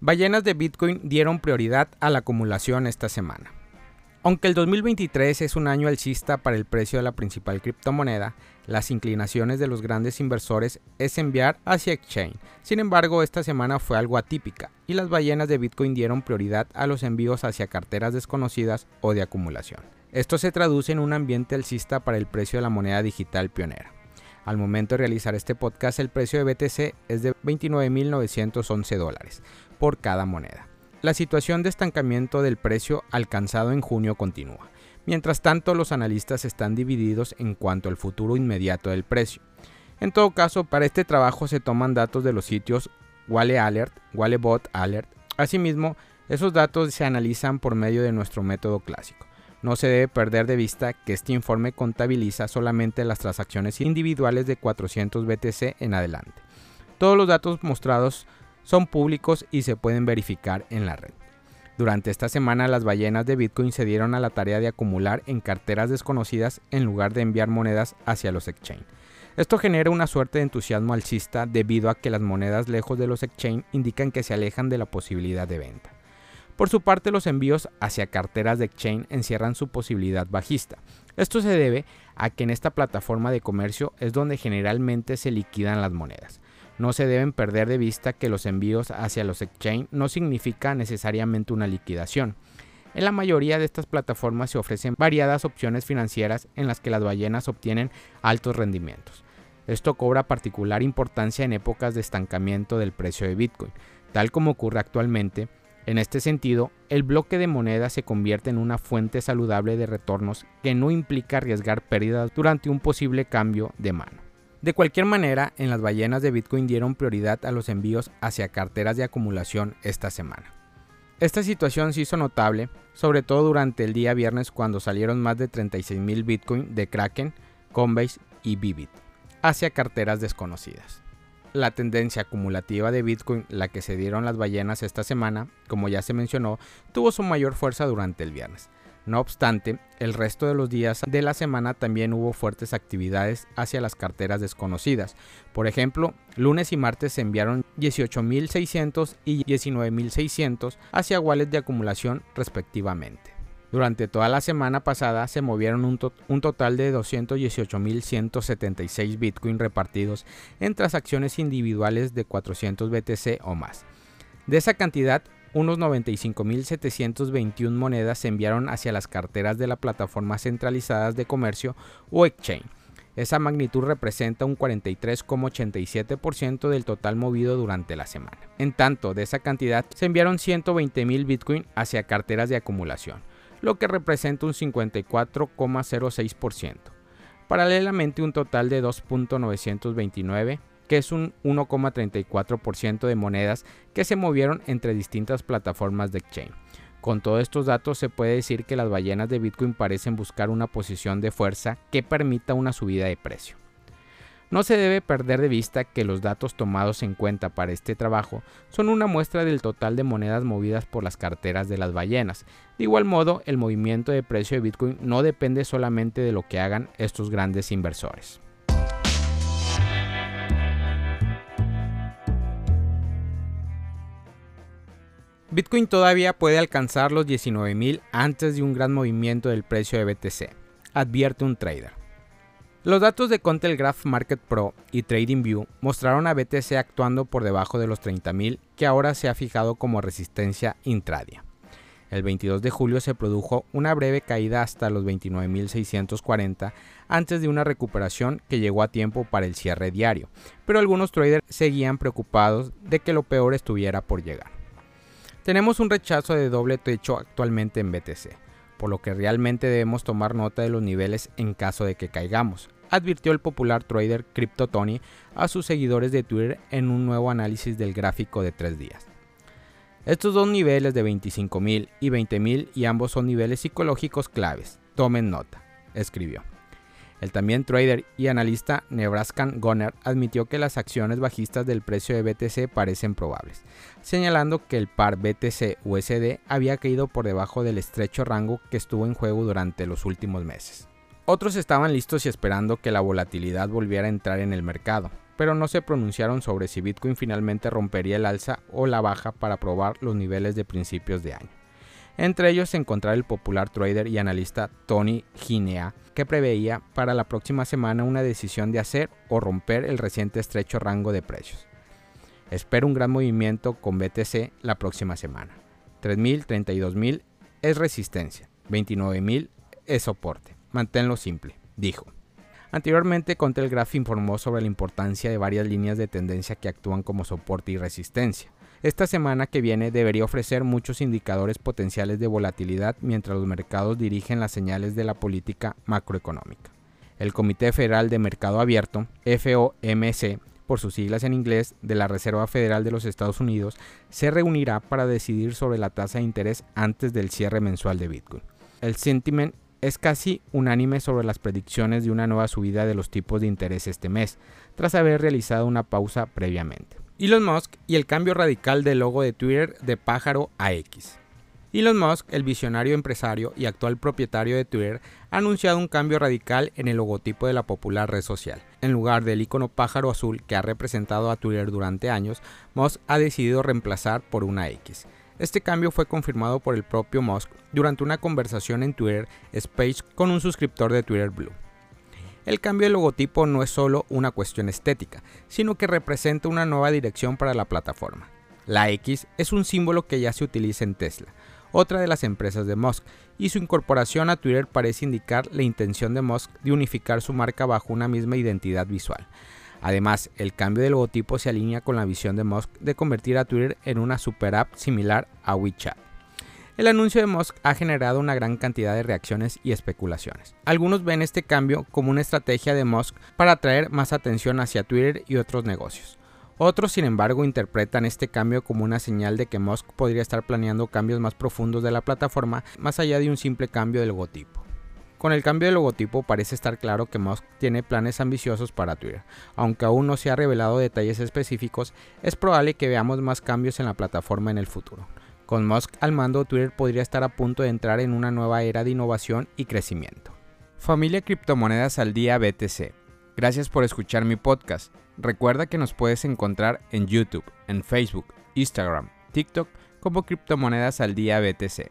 Ballenas de Bitcoin dieron prioridad a la acumulación esta semana. Aunque el 2023 es un año alcista para el precio de la principal criptomoneda, las inclinaciones de los grandes inversores es enviar hacia exchange. Sin embargo, esta semana fue algo atípica y las ballenas de Bitcoin dieron prioridad a los envíos hacia carteras desconocidas o de acumulación. Esto se traduce en un ambiente alcista para el precio de la moneda digital pionera. Al momento de realizar este podcast, el precio de BTC es de 29.911 dólares por cada moneda. La situación de estancamiento del precio alcanzado en junio continúa. Mientras tanto, los analistas están divididos en cuanto al futuro inmediato del precio. En todo caso, para este trabajo se toman datos de los sitios Wale Alert, Walebot Alert. Asimismo, esos datos se analizan por medio de nuestro método clásico. No se debe perder de vista que este informe contabiliza solamente las transacciones individuales de 400 BTC en adelante. Todos los datos mostrados son públicos y se pueden verificar en la red. Durante esta semana las ballenas de Bitcoin se dieron a la tarea de acumular en carteras desconocidas en lugar de enviar monedas hacia los exchange. Esto genera una suerte de entusiasmo alcista debido a que las monedas lejos de los exchange indican que se alejan de la posibilidad de venta. Por su parte, los envíos hacia carteras de exchange encierran su posibilidad bajista. Esto se debe a que en esta plataforma de comercio es donde generalmente se liquidan las monedas. No se deben perder de vista que los envíos hacia los exchange no significa necesariamente una liquidación. En la mayoría de estas plataformas se ofrecen variadas opciones financieras en las que las ballenas obtienen altos rendimientos. Esto cobra particular importancia en épocas de estancamiento del precio de Bitcoin, tal como ocurre actualmente. En este sentido, el bloque de moneda se convierte en una fuente saludable de retornos que no implica arriesgar pérdidas durante un posible cambio de mano. De cualquier manera, en las ballenas de Bitcoin dieron prioridad a los envíos hacia carteras de acumulación esta semana. Esta situación se hizo notable, sobre todo durante el día viernes cuando salieron más de 36.000 Bitcoin de Kraken, Coinbase y Bibit hacia carteras desconocidas. La tendencia acumulativa de Bitcoin, la que se dieron las ballenas esta semana, como ya se mencionó, tuvo su mayor fuerza durante el viernes. No obstante, el resto de los días de la semana también hubo fuertes actividades hacia las carteras desconocidas. Por ejemplo, lunes y martes se enviaron 18.600 y 19.600 hacia wallets de acumulación respectivamente. Durante toda la semana pasada se movieron un, total de 218.176 Bitcoin repartidos en transacciones individuales de 400 BTC o más. De esa cantidad, unos 95.721 monedas se enviaron hacia las carteras de la plataforma centralizadas de comercio o exchange. Esa magnitud representa un 43,87% del total movido durante la semana. En tanto, de esa cantidad se enviaron 120.000 Bitcoin hacia carteras de acumulación, lo que representa un 54,06%. Paralelamente, un total de 2.929 que es un 1,34% de monedas que se movieron entre distintas plataformas de exchange. Con todos estos datos se puede decir que las ballenas de Bitcoin parecen buscar una posición de fuerza que permita una subida de precio. No se debe perder de vista que los datos tomados en cuenta para este trabajo son una muestra del total de monedas movidas por las carteras de las ballenas. De igual modo, el movimiento de precio de Bitcoin no depende solamente de lo que hagan estos grandes inversores. Bitcoin todavía puede alcanzar los 19.000 antes de un gran movimiento del precio de BTC, advierte un trader. Los datos de Contelgraph Market Pro y TradingView mostraron a BTC actuando por debajo de los 30.000 que ahora se ha fijado como resistencia intradia. El 22 de julio se produjo una breve caída hasta los 29.640 antes de una recuperación que llegó a tiempo para el cierre diario, pero algunos traders seguían preocupados de que lo peor estuviera por llegar. Tenemos un rechazo de doble techo actualmente en BTC, por lo que realmente debemos tomar nota de los niveles en caso de que caigamos, advirtió el popular trader Crypto Tony a sus seguidores de Twitter en un nuevo análisis del gráfico de tres días. Estos dos niveles de 25.000 y 20.000 y ambos son niveles psicológicos claves. Tomen nota, escribió. El también trader y analista Nebraskan Gunner admitió que las acciones bajistas del precio de BTC parecen probables, señalando que el par BTC-USD había caído por debajo del estrecho rango que estuvo en juego durante los últimos meses. Otros estaban listos y esperando que la volatilidad volviera a entrar en el mercado. pero no se pronunciaron sobre si Bitcoin finalmente rompería el alza o la baja para probar los niveles de principios de año. Entre ellos se encontraba el popular trader y analista Tony Ginea, que preveía para la próxima semana una decisión de hacer o romper el reciente estrecho rango de precios. Espero un gran movimiento con BTC la próxima semana. 3.000, 32.000 es resistencia, 29.000 es soporte. Manténlo simple, dijo. Anteriormente, Contelgraph informó sobre la importancia de varias líneas de tendencia que actúan como soporte y resistencia. Esta semana que viene debería ofrecer muchos indicadores potenciales de volatilidad mientras los mercados dirigen las señales de la política macroeconómica. El Comité Federal de Mercado Abierto, FOMC, por sus siglas en inglés, de la Reserva Federal de los Estados Unidos, se reunirá para decidir sobre la tasa de interés antes del cierre mensual de Bitcoin. El sentiment es casi unánime sobre las predicciones de una nueva subida de los tipos de interés este mes, tras haber realizado una pausa previamente. Elon Musk y el cambio radical del logo de Twitter de pájaro a X. Elon Musk, el visionario empresario y actual propietario de Twitter, ha anunciado un cambio radical en el logotipo de la popular red social. En lugar del icono pájaro azul que ha representado a Twitter durante años, Musk ha decidido reemplazar por una X. Este cambio fue confirmado por el propio Musk durante una conversación en Twitter Space con un suscriptor de Twitter Blue. El cambio de logotipo no es solo una cuestión estética, sino que representa una nueva dirección para la plataforma. La X es un símbolo que ya se utiliza en Tesla, otra de las empresas de Musk, y su incorporación a Twitter parece indicar la intención de Musk de unificar su marca bajo una misma identidad visual. Además, el cambio de logotipo se alinea con la visión de Musk de convertir a Twitter en una super app similar a WeChat. El anuncio de Musk ha generado una gran cantidad de reacciones y especulaciones. Algunos ven este cambio como una estrategia de Musk para atraer más atención hacia Twitter y otros negocios. Otros, sin embargo, interpretan este cambio como una señal de que Musk podría estar planeando cambios más profundos de la plataforma, más allá de un simple cambio de logotipo. Con el cambio de logotipo parece estar claro que Musk tiene planes ambiciosos para Twitter. Aunque aún no se ha revelado detalles específicos, es probable que veamos más cambios en la plataforma en el futuro. Con Musk al mando, Twitter podría estar a punto de entrar en una nueva era de innovación y crecimiento. Familia Criptomonedas al Día BTC. Gracias por escuchar mi podcast. Recuerda que nos puedes encontrar en YouTube, en Facebook, Instagram, TikTok como Criptomonedas al Día BTC.